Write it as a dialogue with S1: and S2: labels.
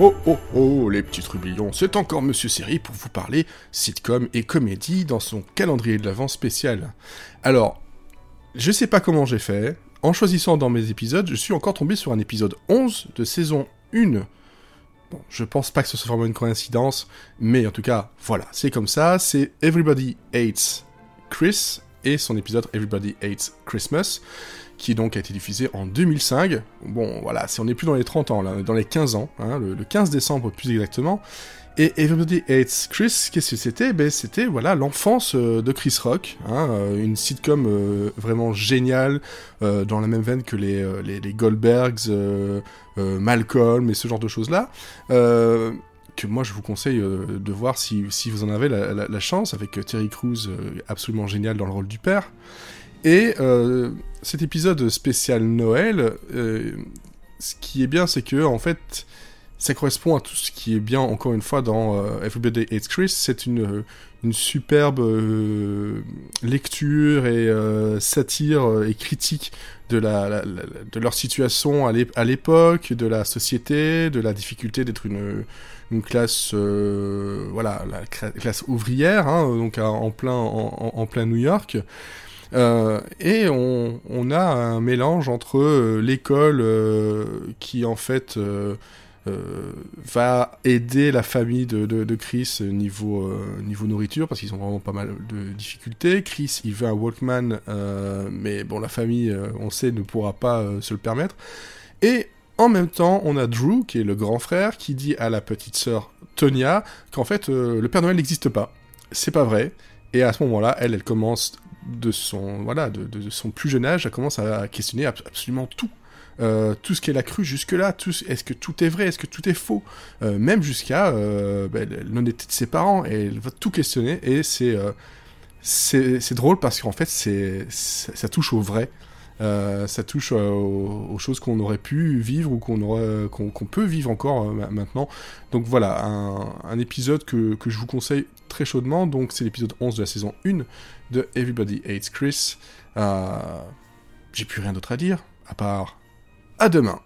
S1: Oh oh oh, les petits trublions, c'est encore Monsieur Série pour vous parler sitcom et comédie dans son calendrier de l'avant spécial. Alors, je sais pas comment j'ai fait, en choisissant dans mes épisodes, je suis encore tombé sur un épisode 11 de saison 1. Bon, je pense pas que ce soit vraiment une coïncidence, mais en tout cas, voilà, c'est comme ça, c'est Everybody Hates Chris et son épisode Everybody Hates Christmas qui donc a été diffusé en 2005. Bon, voilà, si on n'est plus dans les 30 ans, là, dans les 15 ans, hein, le, 15 décembre plus exactement. Et Everybody Hates Chris, qu'est-ce que c'était? Ben c'était voilà l'enfance euh, de Chris Rock, hein, euh, une sitcom euh, vraiment géniale dans la même veine que les, les, Goldbergs, Malcolm et ce genre de choses là. Que moi je vous conseille de voir si, si, vous en avez la, la chance avec Terry Crews absolument génial dans le rôle du père. Et euh, cet épisode spécial Noël, euh, ce qui est bien, c'est que en fait, ça correspond à tout ce qui est bien, encore une fois, dans euh, Everybody Hates Chris. C'est une, une superbe lecture et satire et critique de, la, de leur situation à l'époque, de la société, de la difficulté d'être une, une classe, voilà, la classe ouvrière, hein, donc en plein, en, plein New York. Euh, et on, a un mélange entre euh, l'école euh, qui en fait va aider la famille de, de, Chris niveau, niveau nourriture parce qu'ils ont vraiment pas mal de difficultés. Chris il veut un Walkman mais bon la famille on sait ne pourra pas se le permettre. Et en même temps, on a Drew, qui est le grand frère, qui dit à la petite sœur Tonya qu'en fait, le Père Noël n'existe pas. C'est pas vrai. Et à ce moment-là, elle, elle commence de son voilà de, son plus jeune âge, elle commence à questionner absolument tout. Euh, tout ce qu'elle a cru jusque-là, est-ce que tout est vrai, est-ce que tout est faux, euh, même jusqu'à euh, ben, l'honnêteté de ses parents, et elle va tout questionner, et c'est drôle parce qu'en fait c'est ça touche au vrai, ça touche aux, choses qu'on aurait pu vivre ou qu'on peut vivre encore maintenant. Donc voilà, un, épisode que, que, je vous conseille très chaudement, donc c'est l'épisode 11 de la saison 1 de Everybody Hates Chris. J'ai plus rien d'autre à dire, à part à demain.